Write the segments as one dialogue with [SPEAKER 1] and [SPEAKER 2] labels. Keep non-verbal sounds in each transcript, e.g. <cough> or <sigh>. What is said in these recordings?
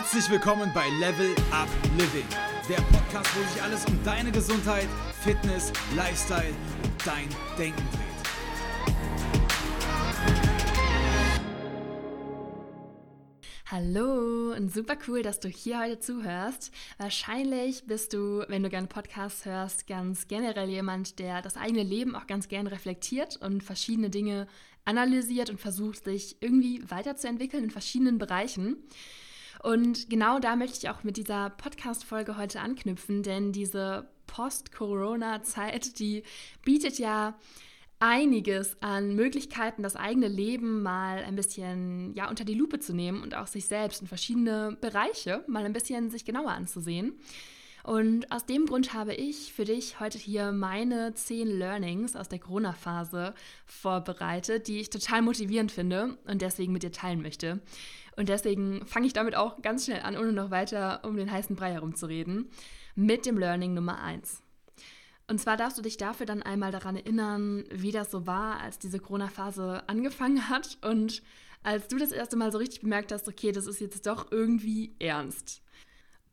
[SPEAKER 1] Herzlich willkommen bei Level Up Living, der Podcast, wo sich alles um deine Gesundheit, Fitness, Lifestyle und dein Denken dreht.
[SPEAKER 2] Hallo und super cool, dass du hier heute zuhörst. Wahrscheinlich bist du, wenn du gerne Podcasts hörst, ganz generell jemand, der das eigene Leben auch ganz gern reflektiert und verschiedene Dinge analysiert und versucht, sich irgendwie weiterzuentwickeln in verschiedenen Bereichen. Und genau da möchte ich auch mit dieser Podcast-Folge heute anknüpfen, denn diese Post-Corona-Zeit, die bietet ja einiges an Möglichkeiten, das eigene Leben mal ein bisschen ja, unter die Lupe zu nehmen und auch sich selbst in verschiedene Bereiche mal ein bisschen sich genauer anzusehen. Und aus dem Grund habe ich für dich heute hier meine zehn Learnings aus der Corona-Phase vorbereitet, die ich total motivierend finde und deswegen mit dir teilen möchte. Und deswegen fange ich damit auch ganz schnell an, ohne noch weiter um den heißen Brei herumzureden, mit dem Learning Nummer 1. Und zwar darfst du dich dafür dann einmal daran erinnern, wie das so war, als diese Corona-Phase angefangen hat und als du das erste Mal so richtig bemerkt hast, okay, das ist jetzt doch irgendwie ernst.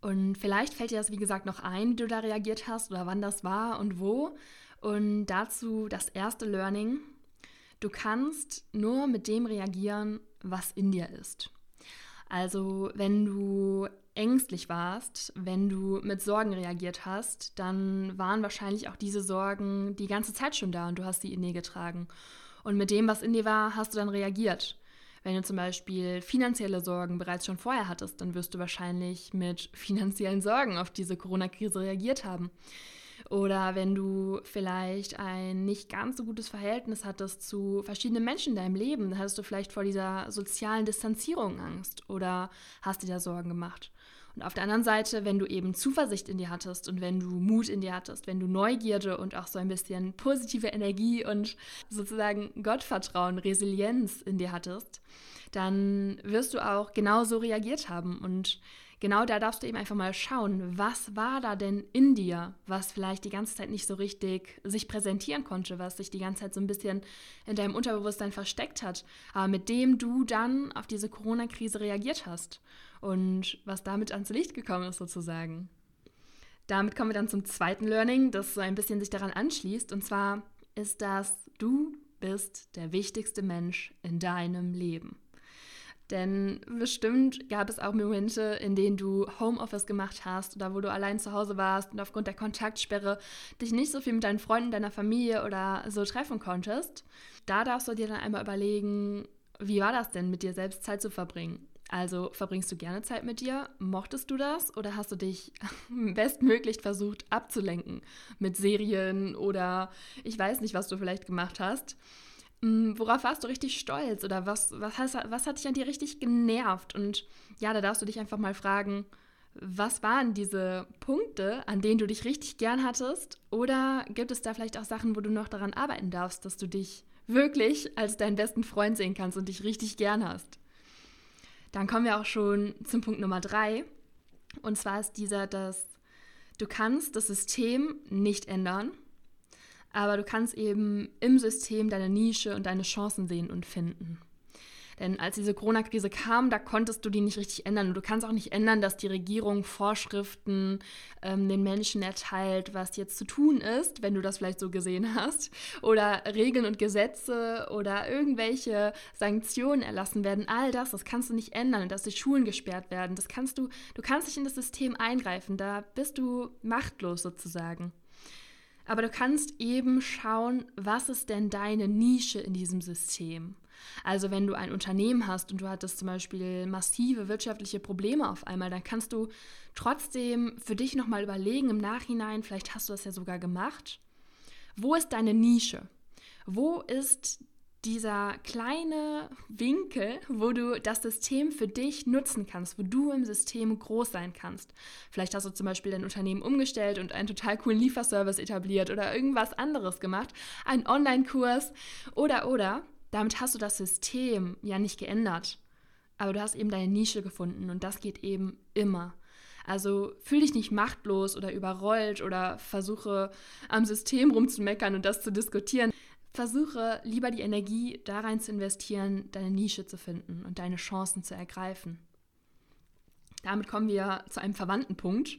[SPEAKER 2] Und vielleicht fällt dir das, wie gesagt, noch ein, wie du da reagiert hast oder wann das war und wo. Und dazu das erste Learning. Du kannst nur mit dem reagieren, was in dir ist. Also wenn du ängstlich warst, wenn du mit Sorgen reagiert hast, dann waren wahrscheinlich auch diese Sorgen die ganze Zeit schon da und du hast sie in dir getragen. Und mit dem, was in dir war, hast du dann reagiert. Wenn du zum Beispiel finanzielle Sorgen bereits schon vorher hattest, dann wirst du wahrscheinlich mit <laughs> finanziellen Sorgen auf diese Corona-Krise reagiert haben. Oder wenn du vielleicht ein nicht ganz so gutes Verhältnis hattest zu verschiedenen Menschen in deinem Leben, dann hattest du vielleicht vor dieser sozialen Distanzierung Angst oder hast dir da Sorgen gemacht. Und auf der anderen Seite, wenn du eben Zuversicht in dir hattest und wenn du Mut in dir hattest, wenn du Neugierde und auch so ein bisschen positive Energie und sozusagen Gottvertrauen, Resilienz in dir hattest, dann wirst du auch genauso reagiert haben. Und genau da darfst du eben einfach mal schauen, was war da denn in dir, was vielleicht die ganze Zeit nicht so richtig sich präsentieren konnte, was sich die ganze Zeit so ein bisschen in deinem Unterbewusstsein versteckt hat, aber mit dem du dann auf diese Corona-Krise reagiert hast und was damit ans Licht gekommen ist sozusagen. Damit kommen wir dann zum zweiten Learning, das so ein bisschen sich daran anschließt. Und zwar ist das, du bist der wichtigste Mensch in deinem Leben. Denn bestimmt gab es auch Momente, in denen du Homeoffice gemacht hast oder wo du allein zu Hause warst und aufgrund der Kontaktsperre dich nicht so viel mit deinen Freunden, deiner Familie oder so treffen konntest. Da darfst du dir dann einmal überlegen, wie war das denn, mit dir selbst Zeit zu verbringen? Also verbringst du gerne Zeit mit dir? Mochtest du das? Oder hast du dich <laughs> bestmöglich versucht abzulenken mit Serien oder ich weiß nicht, was du vielleicht gemacht hast? Hm, worauf warst du richtig stolz oder was, was, hast, was hat dich an dir richtig genervt? Und ja, da darfst du dich einfach mal fragen, was waren diese Punkte, an denen du dich richtig gern hattest? Oder gibt es da vielleicht auch Sachen, wo du noch daran arbeiten darfst, dass du dich wirklich als deinen besten Freund sehen kannst und dich richtig gern hast? Dann kommen wir auch schon zum Punkt Nummer drei. Und zwar ist dieser, dass du kannst das System nicht ändern, aber du kannst eben im System deine Nische und deine Chancen sehen und finden. Denn als diese Corona-Krise kam, da konntest du die nicht richtig ändern. Und du kannst auch nicht ändern, dass die Regierung Vorschriften ähm, den Menschen erteilt, was jetzt zu tun ist, wenn du das vielleicht so gesehen hast. Oder Regeln und Gesetze oder irgendwelche Sanktionen erlassen werden. All das, das kannst du nicht ändern. Dass die Schulen gesperrt werden, das kannst du, du kannst nicht in das System eingreifen. Da bist du machtlos sozusagen. Aber du kannst eben schauen, was ist denn deine Nische in diesem System? Also wenn du ein Unternehmen hast und du hattest zum Beispiel massive wirtschaftliche Probleme auf einmal, dann kannst du trotzdem für dich nochmal überlegen im Nachhinein, vielleicht hast du das ja sogar gemacht, wo ist deine Nische? Wo ist dieser kleine Winkel, wo du das System für dich nutzen kannst, wo du im System groß sein kannst. Vielleicht hast du zum Beispiel dein Unternehmen umgestellt und einen total coolen Lieferservice etabliert oder irgendwas anderes gemacht, einen Online-Kurs oder oder. Damit hast du das System ja nicht geändert, aber du hast eben deine Nische gefunden und das geht eben immer. Also fühl dich nicht machtlos oder überrollt oder versuche am System rumzumeckern und das zu diskutieren. Versuche lieber die Energie da rein zu investieren, deine Nische zu finden und deine Chancen zu ergreifen. Damit kommen wir zu einem verwandten Punkt.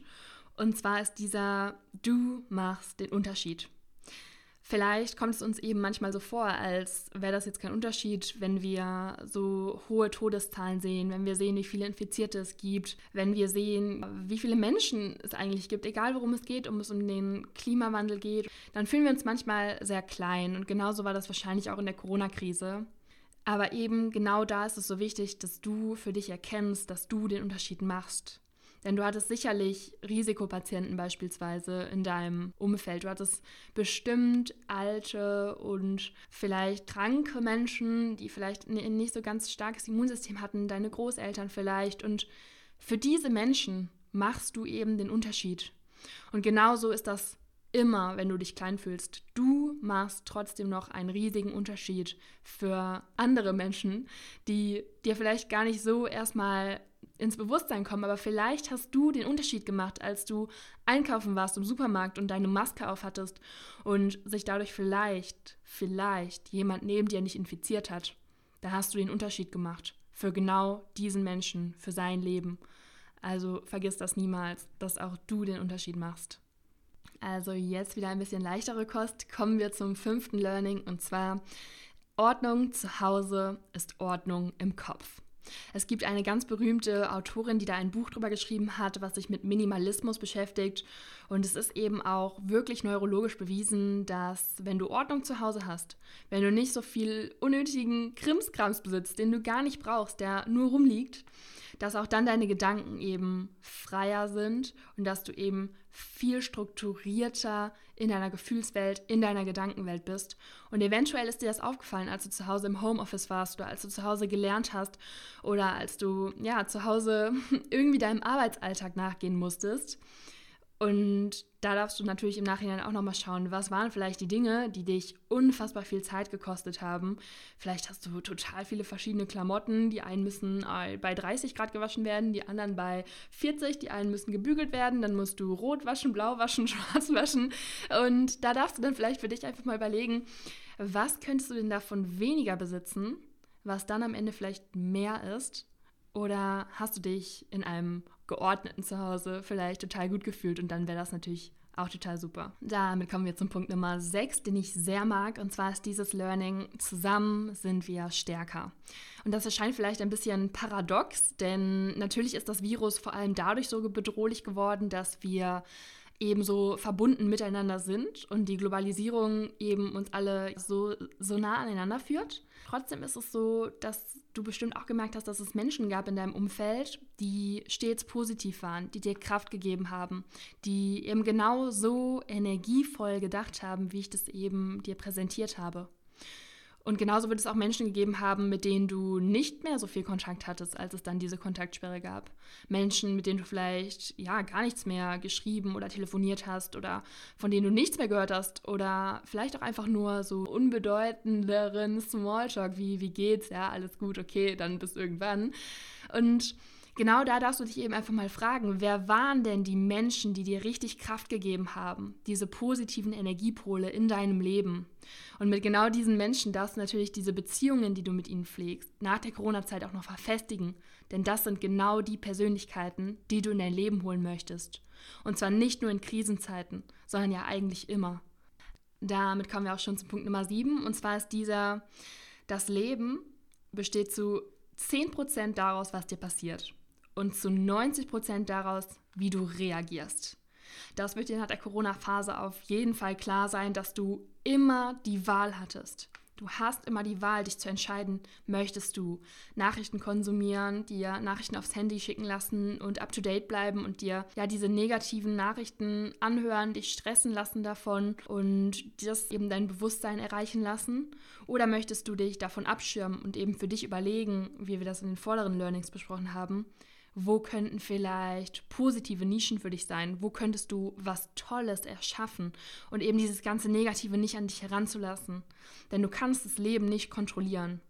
[SPEAKER 2] Und zwar ist dieser Du machst den Unterschied. Vielleicht kommt es uns eben manchmal so vor, als wäre das jetzt kein Unterschied, wenn wir so hohe Todeszahlen sehen, wenn wir sehen, wie viele Infizierte es gibt, wenn wir sehen, wie viele Menschen es eigentlich gibt, egal worum es geht, um es um den Klimawandel geht, dann fühlen wir uns manchmal sehr klein. Und genauso war das wahrscheinlich auch in der Corona-Krise. Aber eben genau da ist es so wichtig, dass du für dich erkennst, dass du den Unterschied machst. Denn du hattest sicherlich Risikopatienten beispielsweise in deinem Umfeld. Du hattest bestimmt alte und vielleicht kranke Menschen, die vielleicht ein nicht so ganz starkes Immunsystem hatten, deine Großeltern vielleicht. Und für diese Menschen machst du eben den Unterschied. Und genauso ist das immer, wenn du dich klein fühlst. Du machst trotzdem noch einen riesigen Unterschied für andere Menschen, die dir vielleicht gar nicht so erstmal ins Bewusstsein kommen, aber vielleicht hast du den Unterschied gemacht, als du einkaufen warst im Supermarkt und deine Maske aufhattest und sich dadurch vielleicht, vielleicht jemand neben dir nicht infiziert hat. Da hast du den Unterschied gemacht für genau diesen Menschen, für sein Leben. Also vergiss das niemals, dass auch du den Unterschied machst. Also jetzt wieder ein bisschen leichtere Kost. Kommen wir zum fünften Learning und zwar Ordnung zu Hause ist Ordnung im Kopf. Es gibt eine ganz berühmte Autorin, die da ein Buch drüber geschrieben hat, was sich mit Minimalismus beschäftigt. Und es ist eben auch wirklich neurologisch bewiesen, dass wenn du Ordnung zu Hause hast, wenn du nicht so viel unnötigen Krimskrams besitzt, den du gar nicht brauchst, der nur rumliegt, dass auch dann deine Gedanken eben freier sind und dass du eben viel strukturierter in deiner Gefühlswelt, in deiner Gedankenwelt bist. Und eventuell ist dir das aufgefallen, als du zu Hause im Homeoffice warst oder als du zu Hause gelernt hast oder als du ja zu Hause <laughs> irgendwie deinem Arbeitsalltag nachgehen musstest. Und da darfst du natürlich im Nachhinein auch nochmal schauen, was waren vielleicht die Dinge, die dich unfassbar viel Zeit gekostet haben. Vielleicht hast du total viele verschiedene Klamotten. Die einen müssen äh, bei 30 Grad gewaschen werden, die anderen bei 40. Die einen müssen gebügelt werden. Dann musst du rot waschen, blau waschen, <laughs> schwarz waschen. Und da darfst du dann vielleicht für dich einfach mal überlegen, was könntest du denn davon weniger besitzen, was dann am Ende vielleicht mehr ist oder hast du dich in einem geordneten Zuhause vielleicht total gut gefühlt und dann wäre das natürlich auch total super. Damit kommen wir zum Punkt Nummer 6, den ich sehr mag. Und zwar ist dieses Learning, zusammen sind wir stärker. Und das erscheint vielleicht ein bisschen paradox, denn natürlich ist das Virus vor allem dadurch so bedrohlich geworden, dass wir ebenso verbunden miteinander sind und die Globalisierung eben uns alle so, so nah aneinander führt. Trotzdem ist es so, dass du bestimmt auch gemerkt hast, dass es Menschen gab in deinem Umfeld, die stets positiv waren, die dir Kraft gegeben haben, die eben genau so energievoll gedacht haben, wie ich das eben dir präsentiert habe. Und genauso wird es auch Menschen gegeben haben, mit denen du nicht mehr so viel Kontakt hattest, als es dann diese Kontaktsperre gab. Menschen, mit denen du vielleicht ja gar nichts mehr geschrieben oder telefoniert hast oder von denen du nichts mehr gehört hast oder vielleicht auch einfach nur so unbedeutenderen Smalltalk wie wie geht's, ja, alles gut, okay, dann bis irgendwann. Und genau da darfst du dich eben einfach mal fragen, wer waren denn die Menschen, die dir richtig Kraft gegeben haben, diese positiven Energiepole in deinem Leben? Und mit genau diesen Menschen darfst du natürlich diese Beziehungen, die du mit ihnen pflegst, nach der Corona-Zeit auch noch verfestigen, denn das sind genau die Persönlichkeiten, die du in dein Leben holen möchtest. Und zwar nicht nur in Krisenzeiten, sondern ja eigentlich immer. Damit kommen wir auch schon zum Punkt Nummer 7, und zwar ist dieser, das Leben besteht zu 10% daraus, was dir passiert und zu 90 Prozent daraus, wie du reagierst. Das wird dir nach der Corona-Phase auf jeden Fall klar sein, dass du immer die Wahl hattest. Du hast immer die Wahl, dich zu entscheiden, möchtest du Nachrichten konsumieren, dir Nachrichten aufs Handy schicken lassen und up-to-date bleiben und dir ja diese negativen Nachrichten anhören, dich stressen lassen davon und das eben dein Bewusstsein erreichen lassen? Oder möchtest du dich davon abschirmen und eben für dich überlegen, wie wir das in den vorderen Learnings besprochen haben, wo könnten vielleicht positive Nischen für dich sein? Wo könntest du was Tolles erschaffen und eben dieses ganze Negative nicht an dich heranzulassen? Denn du kannst das Leben nicht kontrollieren.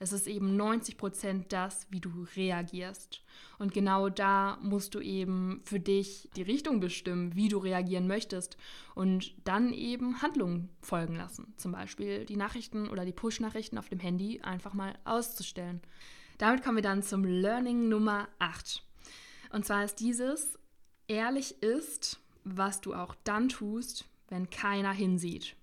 [SPEAKER 2] Es ist eben 90 Prozent das, wie du reagierst. Und genau da musst du eben für dich die Richtung bestimmen, wie du reagieren möchtest und dann eben Handlungen folgen lassen. Zum Beispiel die Nachrichten oder die Push-Nachrichten auf dem Handy einfach mal auszustellen. Damit kommen wir dann zum Learning Nummer 8. Und zwar ist dieses, ehrlich ist, was du auch dann tust, wenn keiner hinsieht.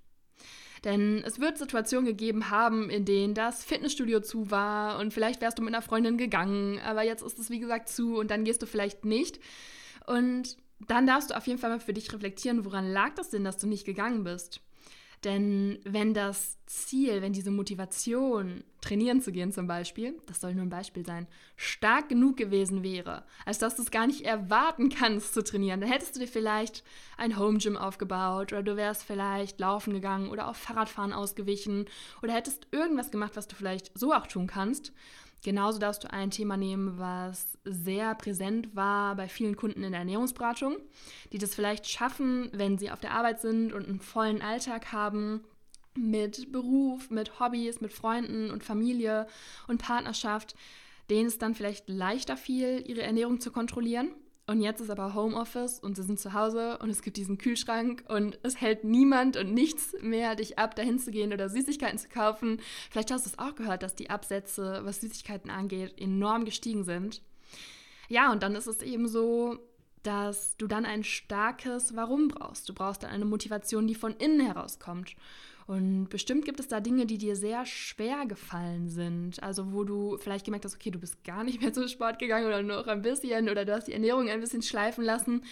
[SPEAKER 2] Denn es wird Situationen gegeben haben, in denen das Fitnessstudio zu war und vielleicht wärst du mit einer Freundin gegangen, aber jetzt ist es wie gesagt zu und dann gehst du vielleicht nicht. Und dann darfst du auf jeden Fall mal für dich reflektieren, woran lag das denn, dass du nicht gegangen bist? Denn wenn das Ziel, wenn diese Motivation, trainieren zu gehen zum Beispiel, das soll nur ein Beispiel sein, stark genug gewesen wäre, als dass du es gar nicht erwarten kannst zu trainieren, dann hättest du dir vielleicht ein Home Gym aufgebaut oder du wärst vielleicht laufen gegangen oder auf Fahrradfahren ausgewichen oder hättest irgendwas gemacht, was du vielleicht so auch tun kannst. Genauso darfst du ein Thema nehmen, was sehr präsent war bei vielen Kunden in der Ernährungsberatung, die das vielleicht schaffen, wenn sie auf der Arbeit sind und einen vollen Alltag haben mit Beruf, mit Hobbys, mit Freunden und Familie und Partnerschaft, denen es dann vielleicht leichter fiel, ihre Ernährung zu kontrollieren und jetzt ist aber Homeoffice und sie sind zu Hause und es gibt diesen Kühlschrank und es hält niemand und nichts mehr dich ab, dahin zu gehen oder Süßigkeiten zu kaufen. Vielleicht hast du es auch gehört, dass die Absätze, was Süßigkeiten angeht, enorm gestiegen sind. Ja, und dann ist es eben so, dass du dann ein starkes Warum brauchst. Du brauchst dann eine Motivation, die von innen herauskommt. Und bestimmt gibt es da Dinge, die dir sehr schwer gefallen sind. Also wo du vielleicht gemerkt hast, okay, du bist gar nicht mehr zum Sport gegangen oder nur noch ein bisschen oder du hast die Ernährung ein bisschen schleifen lassen.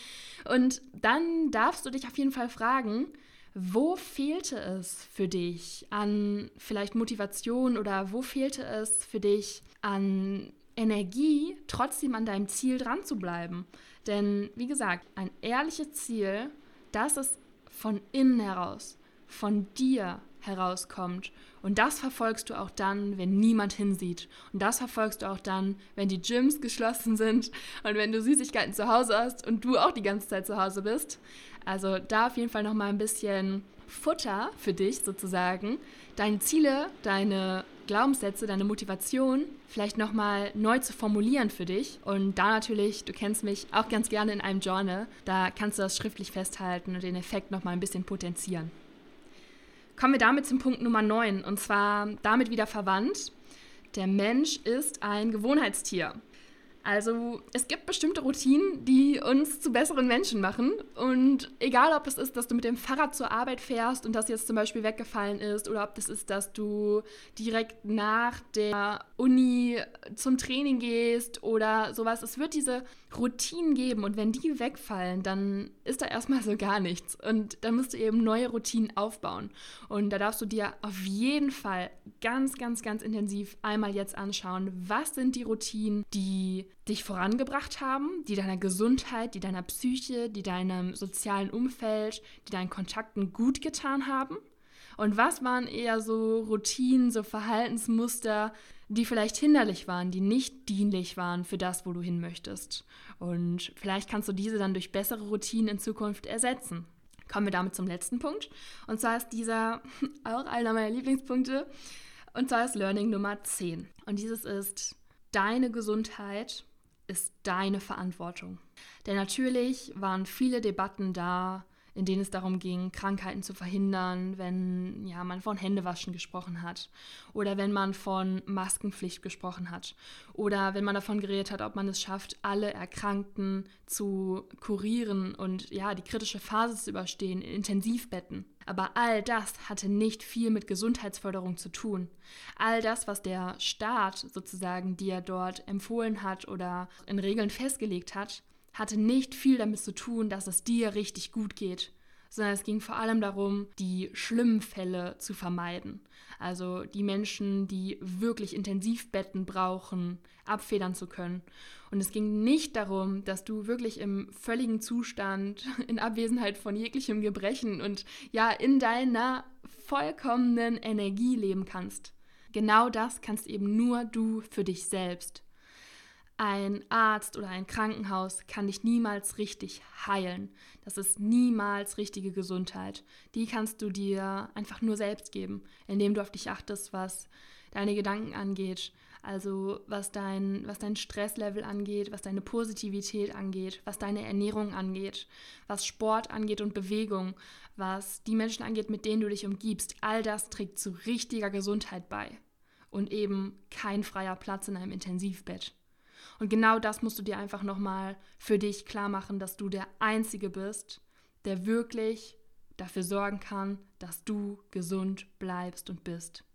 [SPEAKER 2] Und dann darfst du dich auf jeden Fall fragen, wo fehlte es für dich an vielleicht Motivation oder wo fehlte es für dich an Energie, trotzdem an deinem Ziel dran zu bleiben? Denn wie gesagt, ein ehrliches Ziel, das ist von innen heraus von dir herauskommt. Und das verfolgst du auch dann, wenn niemand hinsieht. Und das verfolgst du auch dann, wenn die Gyms geschlossen sind <laughs> und wenn du Süßigkeiten zu Hause hast und du auch die ganze Zeit zu Hause bist. Also da auf jeden Fall noch mal ein bisschen Futter für dich sozusagen, deine Ziele, deine Glaubenssätze, deine Motivation vielleicht noch mal neu zu formulieren für dich und da natürlich, du kennst mich auch ganz gerne in einem Journal, da kannst du das schriftlich festhalten und den Effekt noch mal ein bisschen potenzieren. Kommen wir damit zum Punkt Nummer 9 und zwar damit wieder verwandt. Der Mensch ist ein Gewohnheitstier. Also es gibt bestimmte Routinen, die uns zu besseren Menschen machen. Und egal, ob es ist, dass du mit dem Fahrrad zur Arbeit fährst und das jetzt zum Beispiel weggefallen ist, oder ob das ist, dass du direkt nach der Uni zum Training gehst oder sowas. Es wird diese Routinen geben und wenn die wegfallen, dann ist da erstmal so gar nichts. Und dann musst du eben neue Routinen aufbauen. Und da darfst du dir auf jeden Fall ganz, ganz, ganz intensiv einmal jetzt anschauen, was sind die Routinen, die dich vorangebracht haben, die deiner Gesundheit, die deiner Psyche, die deinem sozialen Umfeld, die deinen Kontakten gut getan haben? Und was waren eher so Routinen, so Verhaltensmuster, die vielleicht hinderlich waren, die nicht dienlich waren für das, wo du hin möchtest? Und vielleicht kannst du diese dann durch bessere Routinen in Zukunft ersetzen. Kommen wir damit zum letzten Punkt. Und zwar ist dieser <laughs> auch einer meiner Lieblingspunkte. Und zwar ist Learning Nummer 10. Und dieses ist, deine Gesundheit ist deine Verantwortung. Denn natürlich waren viele Debatten da, in denen es darum ging, Krankheiten zu verhindern, wenn ja, man von Händewaschen gesprochen hat oder wenn man von Maskenpflicht gesprochen hat oder wenn man davon geredet hat, ob man es schafft, alle Erkrankten zu kurieren und ja, die kritische Phase zu überstehen in Intensivbetten. Aber all das hatte nicht viel mit Gesundheitsförderung zu tun. All das, was der Staat sozusagen dir dort empfohlen hat oder in Regeln festgelegt hat, hatte nicht viel damit zu tun, dass es dir richtig gut geht, sondern es ging vor allem darum, die schlimmen Fälle zu vermeiden. Also die Menschen, die wirklich Intensivbetten brauchen, abfedern zu können. Und es ging nicht darum, dass du wirklich im völligen Zustand, <laughs> in Abwesenheit von jeglichem Gebrechen und ja, in deiner vollkommenen Energie leben kannst. Genau das kannst eben nur du für dich selbst. Ein Arzt oder ein Krankenhaus kann dich niemals richtig heilen. Das ist niemals richtige Gesundheit. Die kannst du dir einfach nur selbst geben, indem du auf dich achtest, was deine Gedanken angeht, also was dein, was dein Stresslevel angeht, was deine Positivität angeht, was deine Ernährung angeht, was Sport angeht und Bewegung, was die Menschen angeht, mit denen du dich umgibst. All das trägt zu richtiger Gesundheit bei und eben kein freier Platz in einem Intensivbett. Und genau das musst du dir einfach nochmal für dich klar machen, dass du der Einzige bist, der wirklich dafür sorgen kann, dass du gesund bleibst und bist.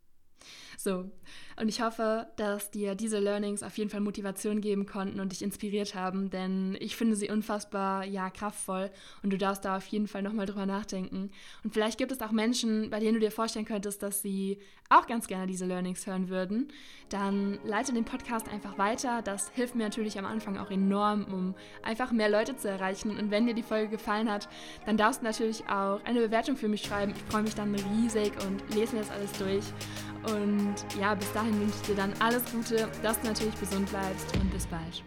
[SPEAKER 2] So, und ich hoffe, dass dir diese Learnings auf jeden Fall Motivation geben konnten und dich inspiriert haben, denn ich finde sie unfassbar, ja, kraftvoll und du darfst da auf jeden Fall nochmal drüber nachdenken. Und vielleicht gibt es auch Menschen, bei denen du dir vorstellen könntest, dass sie auch ganz gerne diese Learnings hören würden. Dann leite den Podcast einfach weiter. Das hilft mir natürlich am Anfang auch enorm, um einfach mehr Leute zu erreichen. Und wenn dir die Folge gefallen hat, dann darfst du natürlich auch eine Bewertung für mich schreiben. Ich freue mich dann riesig und lese mir das alles durch. Und ja, bis dahin wünsche ich dir dann alles Gute, dass du natürlich gesund bleibst und bis bald.